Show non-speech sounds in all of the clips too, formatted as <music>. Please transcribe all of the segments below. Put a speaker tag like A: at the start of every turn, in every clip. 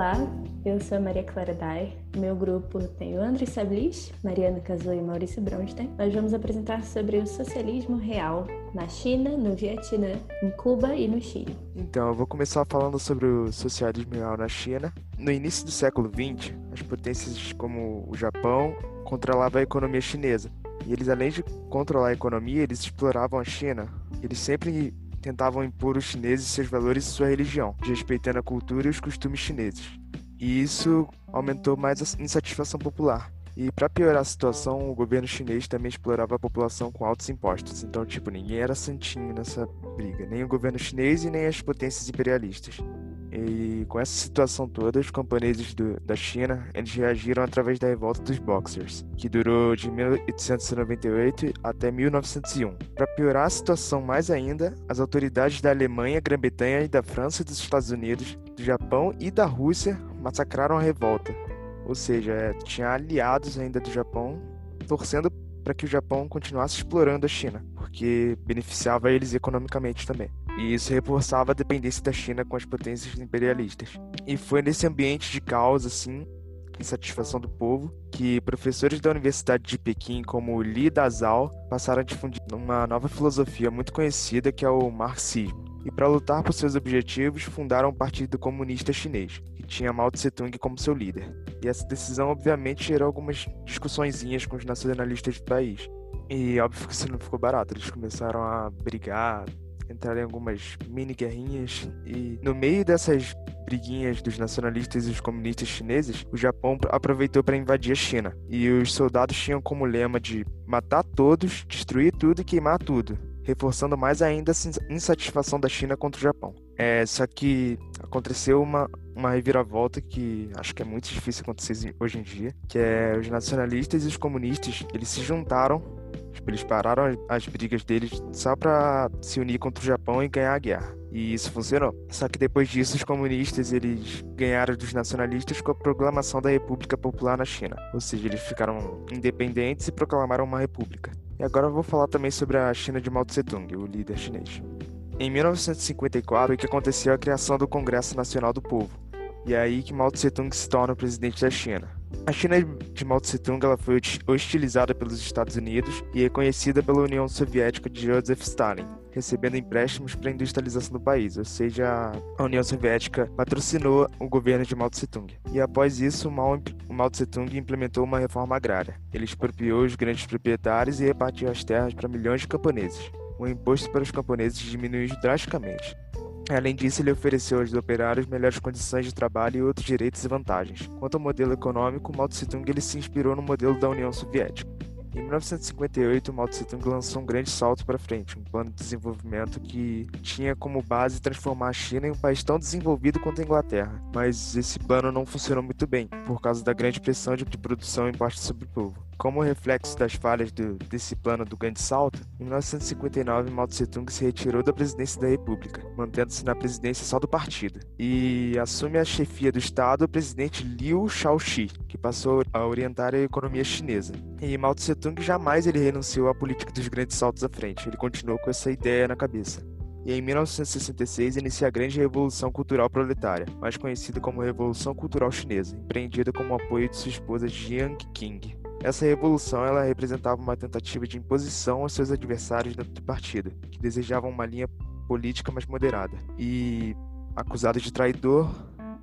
A: Olá, eu sou a Maria Clara Dai. Meu grupo tem o André Sablis, Mariana Cazu e Maurício Bronstein. Nós vamos apresentar sobre o socialismo real na China, no Vietnã, em Cuba e no Chile.
B: Então, eu vou começar falando sobre o socialismo real na China. No início do século XX, as potências como o Japão controlavam a economia chinesa. E eles, além de controlar a economia, eles exploravam a China. Eles sempre tentavam impor os chineses seus valores e sua religião, respeitando a cultura e os costumes chineses. E isso aumentou mais a insatisfação popular. E para piorar a situação, o governo chinês também explorava a população com altos impostos. Então, tipo, ninguém era santinho nessa briga, nem o governo chinês e nem as potências imperialistas. E com essa situação toda, os camponeses do, da China eles reagiram através da revolta dos Boxers, que durou de 1898 até 1901. Para piorar a situação mais ainda, as autoridades da Alemanha, Grã-Bretanha e da França dos Estados Unidos, do Japão e da Rússia massacraram a revolta. Ou seja, é, tinha aliados ainda do Japão torcendo para que o Japão continuasse explorando a China, porque beneficiava eles economicamente também e isso reforçava a dependência da China com as potências imperialistas. E foi nesse ambiente de caos, assim, insatisfação do povo, que professores da Universidade de Pequim, como Li Dazhao, passaram a difundir uma nova filosofia muito conhecida que é o marxismo. E para lutar por seus objetivos, fundaram o Partido Comunista Chinês, que tinha Mao Tse-tung como seu líder. E essa decisão, obviamente, gerou algumas discussõezinhas com os nacionalistas do país. E óbvio que isso não ficou barato, eles começaram a brigar, entraram em algumas mini guerrinhas e no meio dessas briguinhas dos nacionalistas e os comunistas chineses, o Japão aproveitou para invadir a China. E os soldados tinham como lema de matar todos, destruir tudo e queimar tudo, reforçando mais ainda a insatisfação da China contra o Japão. É, só que aconteceu uma, uma reviravolta que acho que é muito difícil acontecer hoje em dia, que é os nacionalistas e os comunistas, eles se juntaram eles pararam as brigas deles só para se unir contra o Japão e ganhar a guerra. E isso funcionou. Só que depois disso, os comunistas eles ganharam dos nacionalistas com a proclamação da República Popular na China. Ou seja, eles ficaram independentes e proclamaram uma república. E agora eu vou falar também sobre a China de Mao Tse-tung, o líder chinês. Em 1954 foi que aconteceu a criação do Congresso Nacional do Povo. E é aí que Mao Tse-tung se torna o presidente da China. A China de Mao Tse-tung ela foi hostilizada pelos Estados Unidos e reconhecida pela União Soviética de Joseph Stalin, recebendo empréstimos para a industrialização do país, ou seja, a União Soviética patrocinou o governo de Mao Tse-tung. E após isso, Mao, Mao Tse-tung implementou uma reforma agrária. Ele expropriou os grandes proprietários e repartiu as terras para milhões de camponeses. O imposto para os camponeses diminuiu drasticamente. Além disso, ele ofereceu aos operários melhores condições de trabalho e outros direitos e vantagens. Quanto ao modelo econômico, Mao Tse-tung ele se inspirou no modelo da União Soviética. Em 1958, Mao Tse-tung lançou um grande salto para frente, um plano de desenvolvimento que tinha como base transformar a China em um país tão desenvolvido quanto a Inglaterra. Mas esse plano não funcionou muito bem, por causa da grande pressão de produção imposta sobre o povo. Como reflexo das falhas do, desse plano do grande salto, em 1959 Mao Tse-tung se retirou da presidência da República, mantendo-se na presidência só do partido, e assume a chefia do Estado o presidente Liu Shaoxi, que passou a orientar a economia chinesa. E Mao Tse-tung jamais ele renunciou à política dos grandes saltos à frente, ele continuou com essa ideia na cabeça e em 1966 inicia a Grande Revolução Cultural Proletária, mais conhecida como Revolução Cultural Chinesa, empreendida com o apoio de sua esposa Jiang Qing. Essa revolução ela representava uma tentativa de imposição aos seus adversários dentro do partido, que desejavam uma linha política mais moderada. E, acusado de traidor,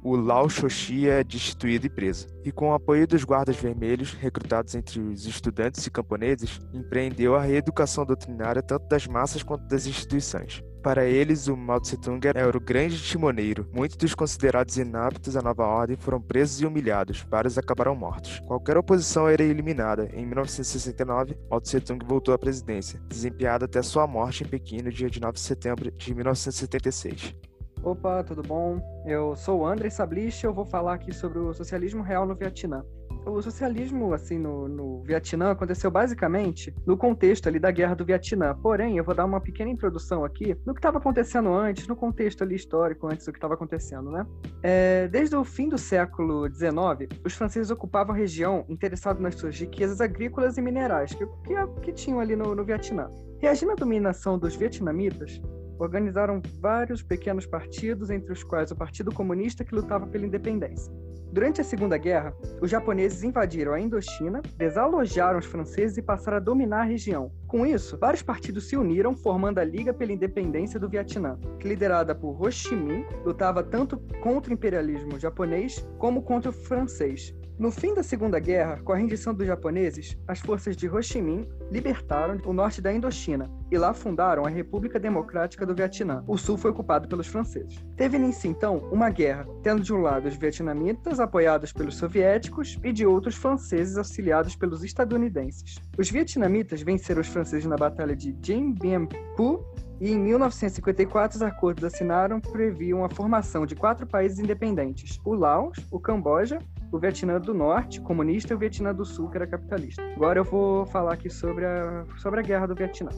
B: o Lao Shoshi é destituído e preso. E com o apoio dos guardas vermelhos, recrutados entre os estudantes e camponeses, empreendeu a reeducação doutrinária tanto das massas quanto das instituições. Para eles, o Mao Tse-tung era o grande timoneiro. Muitos dos considerados inaptos à nova ordem foram presos e humilhados, vários acabaram mortos. Qualquer oposição era eliminada. Em 1969, Mao Tse-tung voltou à presidência, desempenhado até sua morte em Pequim no dia de 9 de setembro de 1976.
C: Opa, tudo bom? Eu sou o André Sablich e eu vou falar aqui sobre o socialismo real no Vietnã o socialismo, assim, no, no Vietnã aconteceu basicamente no contexto ali da Guerra do Vietnã. Porém, eu vou dar uma pequena introdução aqui no que estava acontecendo antes, no contexto ali histórico antes do que estava acontecendo, né? É, desde o fim do século XIX, os franceses ocupavam a região interessados nas suas riquezas agrícolas e minerais que, que, que tinham ali no, no Vietnã. Reagindo à dominação dos vietnamitas, organizaram vários pequenos partidos, entre os quais o Partido Comunista, que lutava pela independência. Durante a Segunda Guerra, os japoneses invadiram a Indochina, desalojaram os franceses e passaram a dominar a região. Com isso, vários partidos se uniram, formando a Liga pela Independência do Vietnã, que liderada por Ho Chi Minh, lutava tanto contra o imperialismo japonês como contra o francês. No fim da Segunda Guerra, com a rendição dos japoneses, as forças de Ho Chi Minh libertaram o norte da Indochina e lá fundaram a República Democrática do Vietnã. O sul foi ocupado pelos franceses. Teve início então uma guerra, tendo de um lado os vietnamitas apoiados pelos soviéticos e de outros franceses auxiliados pelos estadunidenses. Os vietnamitas venceram os franceses na Batalha de Dien Bien Phu e em 1954 os acordos assinaram previam a formação de quatro países independentes: o Laos, o Camboja o Vietnã do Norte, comunista, e o Vietnã do Sul, que era capitalista. Agora eu vou falar aqui sobre a, sobre a Guerra do Vietnã.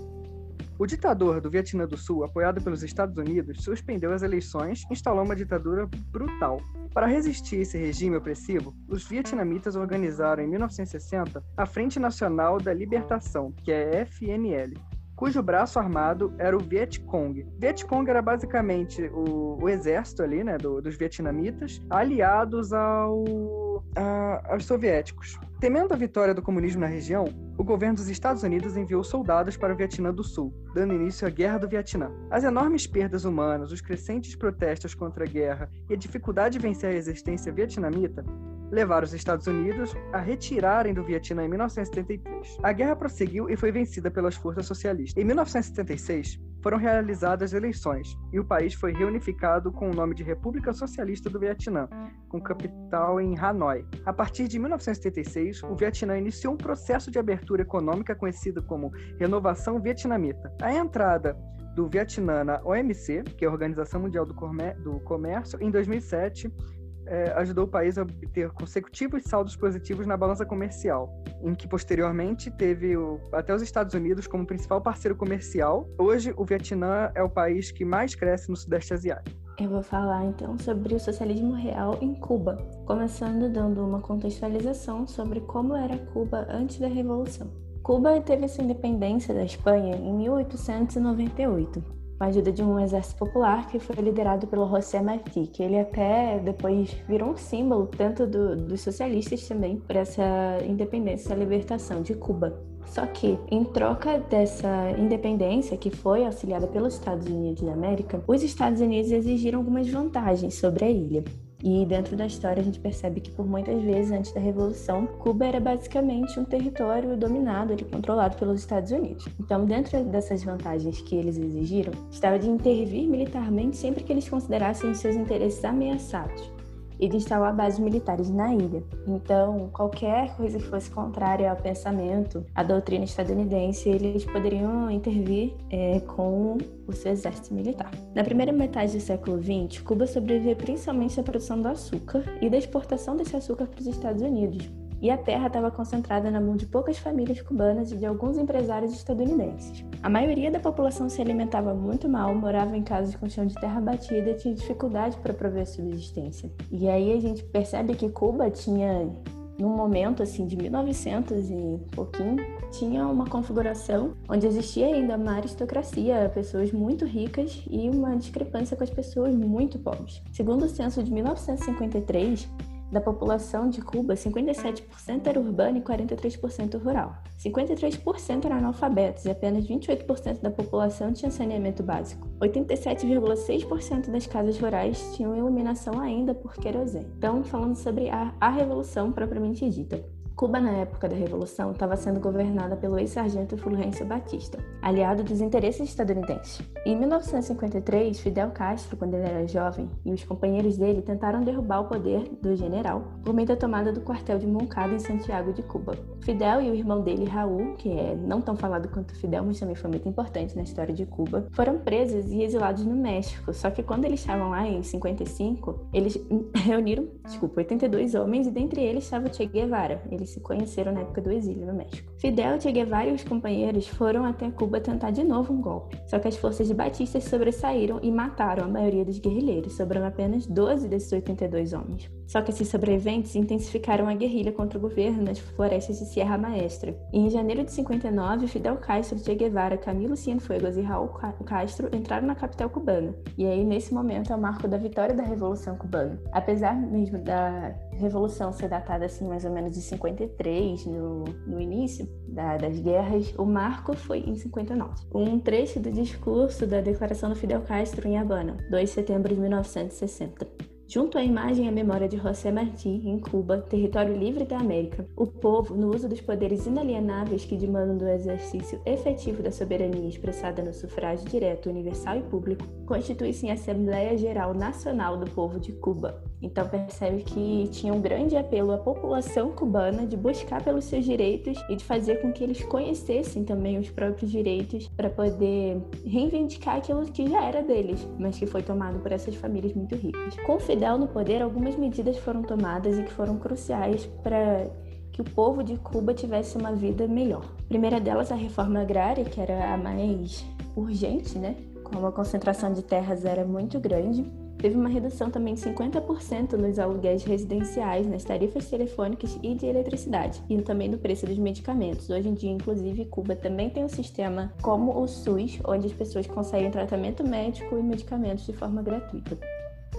C: O ditador do Vietnã do Sul, apoiado pelos Estados Unidos, suspendeu as eleições e instalou uma ditadura brutal. Para resistir esse regime opressivo, os vietnamitas organizaram em 1960 a Frente Nacional da Libertação, que é FNL, cujo braço armado era o Viet Cong. Viet Cong era basicamente o, o exército ali, né, do, dos vietnamitas, aliados ao, a, aos soviéticos. Temendo a vitória do comunismo na região, o governo dos Estados Unidos enviou soldados para o Vietnã do Sul, dando início à Guerra do Vietnã. As enormes perdas humanas, os crescentes protestos contra a guerra e a dificuldade de vencer a resistência vietnamita levaram os Estados Unidos a retirarem do Vietnã em 1973. A guerra prosseguiu e foi vencida pelas forças socialistas. Em 1976, foram realizadas eleições e o país foi reunificado com o nome de República Socialista do Vietnã, com capital em Hanoi. A partir de 1976, o Vietnã iniciou um processo de abertura econômica conhecido como Renovação Vietnamita. A entrada do Vietnã na OMC, que é a Organização Mundial do, Comércio, em 2007 é, ajudou o país a obter consecutivos saldos positivos na balança comercial, em que posteriormente teve o, até os Estados Unidos como principal parceiro comercial. Hoje, o Vietnã é o país que mais cresce no Sudeste Asiático.
A: Eu vou falar então sobre o socialismo real em Cuba, começando dando uma contextualização sobre como era Cuba antes da Revolução. Cuba teve sua independência da Espanha em 1898 com a ajuda de um exército popular que foi liderado pelo José Martí, que ele até depois virou um símbolo tanto do, dos socialistas também por essa independência, essa libertação de Cuba. Só que, em troca dessa independência que foi auxiliada pelos Estados Unidos da América, os Estados Unidos exigiram algumas vantagens sobre a ilha. E dentro da história a gente percebe que por muitas vezes antes da Revolução, Cuba era basicamente um território dominado e controlado pelos Estados Unidos. Então, dentro dessas vantagens que eles exigiram, estava de intervir militarmente sempre que eles considerassem seus interesses ameaçados e de instalar bases militares na ilha. Então, qualquer coisa que fosse contrária ao pensamento, à doutrina estadunidense, eles poderiam intervir é, com o seu exército militar. Na primeira metade do século XX, Cuba sobreviveu principalmente à produção do açúcar e da exportação desse açúcar para os Estados Unidos, e a terra estava concentrada na mão de poucas famílias cubanas e de alguns empresários estadunidenses. A maioria da população se alimentava muito mal, morava em casas com chão de terra batida e tinha dificuldade para prover subsistência. E aí a gente percebe que Cuba tinha num momento assim de 1900 e pouquinho, tinha uma configuração onde existia ainda uma aristocracia, pessoas muito ricas e uma discrepância com as pessoas muito pobres. Segundo o censo de 1953, da população de Cuba, 57% era urbana e 43% rural. 53% eram analfabetos e apenas 28% da população tinha saneamento básico. 87,6% das casas rurais tinham iluminação ainda por querosene. Então, falando sobre a, a revolução propriamente dita. Cuba, na época da Revolução, estava sendo governada pelo ex-sargento Fulgêncio Batista, aliado dos interesses estadunidenses. Em 1953, Fidel Castro, quando ele era jovem, e os companheiros dele tentaram derrubar o poder do general por meio da tomada do quartel de Moncada em Santiago de Cuba. Fidel e o irmão dele, Raul, que é não tão falado quanto Fidel, mas também foi muito importante na história de Cuba, foram presos e exilados no México. Só que quando eles estavam lá em 55, eles <laughs> reuniram, desculpa, 82 homens e dentre eles estava Che Guevara. Eles se conheceram na época do exílio no México. Fidel, Che Guevara e os companheiros foram até Cuba tentar de novo um golpe. Só que as forças de Batista sobressaíram e mataram a maioria dos guerrilheiros, sobrando apenas 12 desses 82 homens. Só que esses sobreviventes intensificaram a guerrilha contra o governo nas florestas de Sierra Maestra. E em janeiro de 59, Fidel Castro, Che Guevara, Camilo Cienfuegos e Raul Castro entraram na capital cubana. E aí, nesse momento, é o marco da vitória da Revolução Cubana. Apesar mesmo da Revolução ser datada assim mais ou menos de 53, no, no início da, das guerras, o marco foi em 59. Um trecho do discurso da declaração do Fidel Castro em Havana, 2 de setembro de 1960. Junto à imagem e à memória de José Martí, em Cuba, território livre da América, o povo, no uso dos poderes inalienáveis que demandam do exercício efetivo da soberania expressada no sufrágio direto, universal e público, constitui-se em Assembleia Geral Nacional do Povo de Cuba. Então percebe que tinha um grande apelo à população cubana de buscar pelos seus direitos e de fazer com que eles conhecessem também os próprios direitos para poder reivindicar aquilo que já era deles, mas que foi tomado por essas famílias muito ricas. Com Fidel no poder, algumas medidas foram tomadas e que foram cruciais para que o povo de Cuba tivesse uma vida melhor. A primeira delas, a reforma agrária, que era a mais urgente, né? Como a concentração de terras era muito grande, teve uma redução também de 50% nos aluguéis residenciais, nas tarifas telefônicas e de eletricidade, e também no preço dos medicamentos. Hoje em dia, inclusive, Cuba também tem um sistema como o SUS, onde as pessoas conseguem tratamento médico e medicamentos de forma gratuita.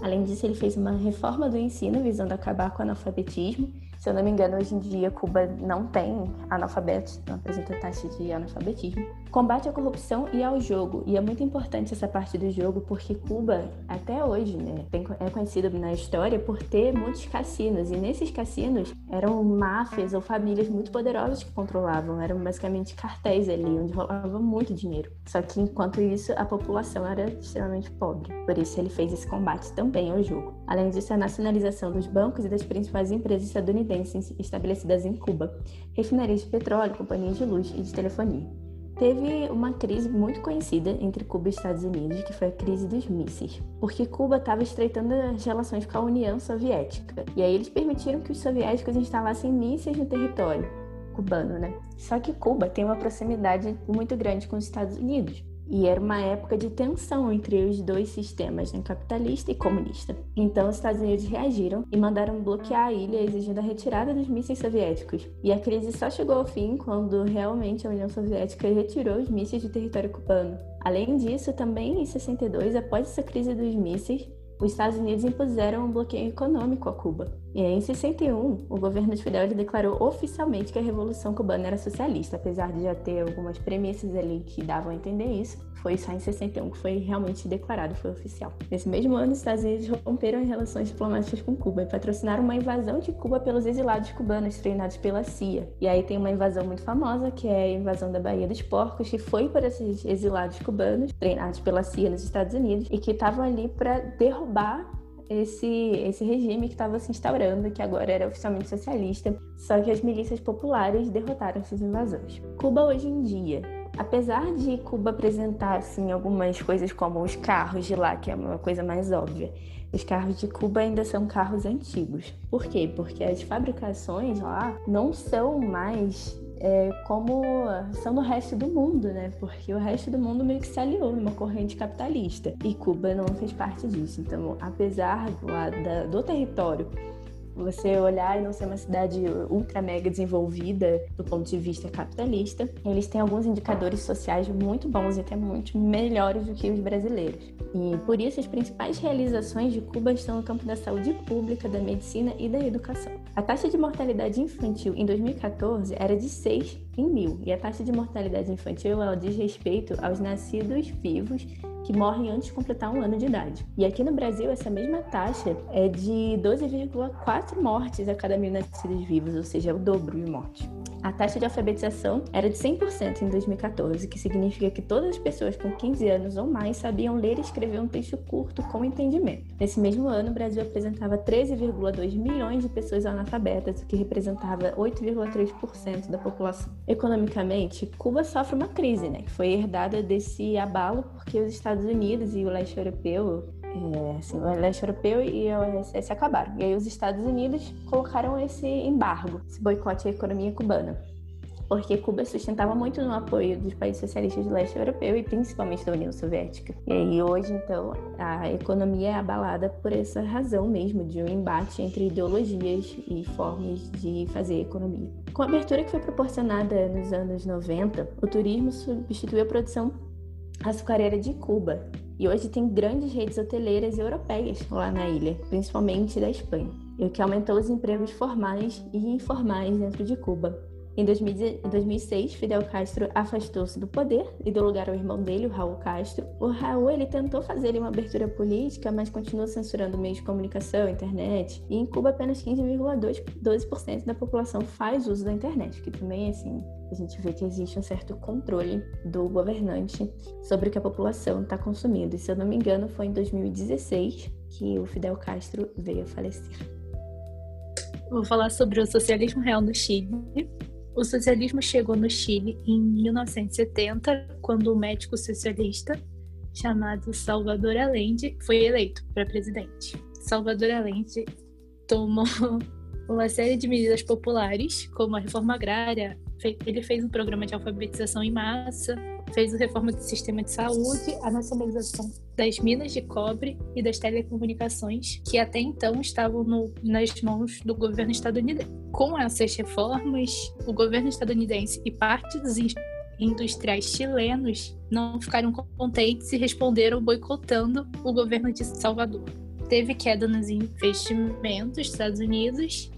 A: Além disso, ele fez uma reforma do ensino visando acabar com o analfabetismo se eu não me engano, hoje em dia Cuba não tem analfabetos, não apresenta taxa de analfabetismo. Combate à corrupção e ao jogo. E é muito importante essa parte do jogo porque Cuba, até hoje, né, é conhecido na história por ter muitos cassinos. E nesses cassinos eram máfias ou famílias muito poderosas que controlavam. Eram basicamente cartéis ali, onde rolava muito dinheiro. Só que enquanto isso, a população era extremamente pobre. Por isso ele fez esse combate também ao jogo. Além disso, a nacionalização dos bancos e das principais empresas estadunidenses estabelecidas em Cuba, refinarias de petróleo, companhias de luz e de telefonia. Teve uma crise muito conhecida entre Cuba e Estados Unidos, que foi a crise dos mísseis, porque Cuba estava estreitando as relações com a União Soviética, e aí eles permitiram que os soviéticos instalassem mísseis no território cubano, né? Só que Cuba tem uma proximidade muito grande com os Estados Unidos, e era uma época de tensão entre os dois sistemas, né, capitalista e comunista. Então, os Estados Unidos reagiram e mandaram bloquear a ilha, exigindo a retirada dos mísseis soviéticos. E a crise só chegou ao fim quando realmente a União Soviética retirou os mísseis do território cubano. Além disso, também em 62, após essa crise dos mísseis, os Estados Unidos impuseram um bloqueio econômico a Cuba. E em 61, o governo de Fidel declarou oficialmente que a Revolução Cubana era socialista, apesar de já ter algumas premissas ali que davam a entender isso. Foi só em 61 que foi realmente declarado, foi oficial. Nesse mesmo ano, os Estados Unidos romperam as relações diplomáticas com Cuba e patrocinaram uma invasão de Cuba pelos exilados cubanos treinados pela CIA. E aí tem uma invasão muito famosa, que é a invasão da Baía dos Porcos, que foi por esses exilados cubanos treinados pela CIA nos Estados Unidos e que estavam ali para derrubar esse, esse regime que estava se instaurando, que agora era oficialmente socialista, só que as milícias populares derrotaram esses invasores. Cuba hoje em dia, apesar de Cuba apresentar assim, algumas coisas como os carros de lá, que é uma coisa mais óbvia, os carros de Cuba ainda são carros antigos. Por quê? Porque as fabricações lá não são mais é, como são no resto do mundo, né? Porque o resto do mundo meio que se aliou numa corrente capitalista e Cuba não fez parte disso. Então, apesar do, da, do território você olhar e não ser uma cidade ultra mega desenvolvida do ponto de vista capitalista, eles têm alguns indicadores sociais muito bons e até muito melhores do que os brasileiros. E por isso as principais realizações de Cuba estão no campo da saúde pública, da medicina e da educação. A taxa de mortalidade infantil em 2014 era de 6 em mil, e a taxa de mortalidade infantil ela diz respeito aos nascidos vivos que morrem antes de completar um ano de idade. E aqui no Brasil, essa mesma taxa é de 12,4 mortes a cada mil nascidos vivos, ou seja, é o dobro de mortes. A taxa de alfabetização era de 100% em 2014, que significa que todas as pessoas com 15 anos ou mais sabiam ler e escrever um texto curto com entendimento. Nesse mesmo ano, o Brasil apresentava 13,2 milhões de pessoas analfabetas, o que representava 8,3% da população. Economicamente, Cuba sofre uma crise, né, que foi herdada desse abalo porque os Estados Unidos e o leste europeu é, assim, o leste europeu e a OSS acabaram. E aí os Estados Unidos colocaram esse embargo, esse boicote à economia cubana. porque Cuba sustentava muito no apoio dos países socialistas do leste europeu e principalmente da União Soviética. E aí hoje, então, a economia é abalada por essa razão mesmo de um embate entre ideologias e formas de fazer economia. Com a abertura que foi proporcionada nos anos 90, o turismo substituiu a produção açucareira de Cuba e hoje tem grandes redes hoteleiras europeias lá na ilha, principalmente da Espanha, o que aumentou os empregos formais e informais dentro de Cuba. Em 2006, Fidel Castro afastou-se do poder e deu lugar ao irmão dele, o Raul Castro. O Raul ele tentou fazer uma abertura política, mas continua censurando meios de comunicação, internet. E em Cuba, apenas 15,12% da população faz uso da internet, que também, assim, a gente vê que existe um certo controle do governante sobre o que a população está consumindo. E se eu não me engano, foi em 2016 que o Fidel Castro veio a falecer.
D: Vou falar sobre o socialismo real no Chile. O socialismo chegou no Chile em 1970, quando um médico socialista chamado Salvador Allende foi eleito para presidente. Salvador Allende tomou <laughs> uma série de medidas populares, como a reforma agrária, ele fez um programa de alfabetização em massa, fez a reforma do sistema de saúde, a nacionalização das minas de cobre e das telecomunicações, que até então estavam no, nas mãos do governo estadunidense. Com essas reformas, o governo estadunidense e parte dos industriais chilenos não ficaram contentes e responderam boicotando o governo de Salvador. Teve queda nos investimentos dos Estados Unidos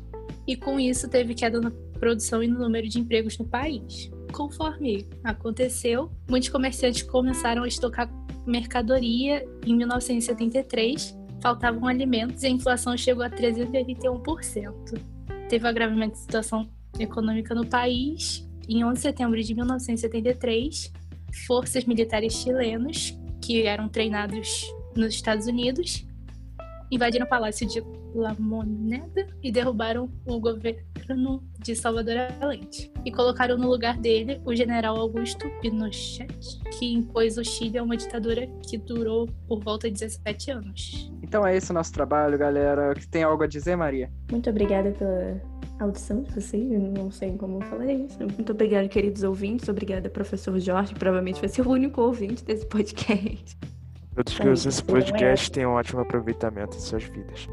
D: e, com isso, teve queda na produção e no número de empregos no país. Conforme aconteceu, muitos comerciantes começaram a estocar mercadoria em 1973, faltavam alimentos e a inflação chegou a 381%. Teve o agravamento da situação econômica no país. Em 11 de setembro de 1973, forças militares chilenos, que eram treinados nos Estados Unidos, invadiram o palácio de La Moneda e derrubaram o governo de Salvador Allende e colocaram no lugar dele o general Augusto Pinochet, que impôs o Chile a uma ditadura que durou por volta de 17 anos.
C: Então é esse o nosso trabalho, galera. Tem algo a dizer, Maria?
A: Muito obrigada pela audição de vocês. Eu não sei como falar isso. Muito obrigada, queridos ouvintes. Obrigada, professor Jorge. Provavelmente vai ser o único ouvinte desse podcast.
B: Todos que usam esse podcast tenham um ótimo aproveitamento em suas vidas.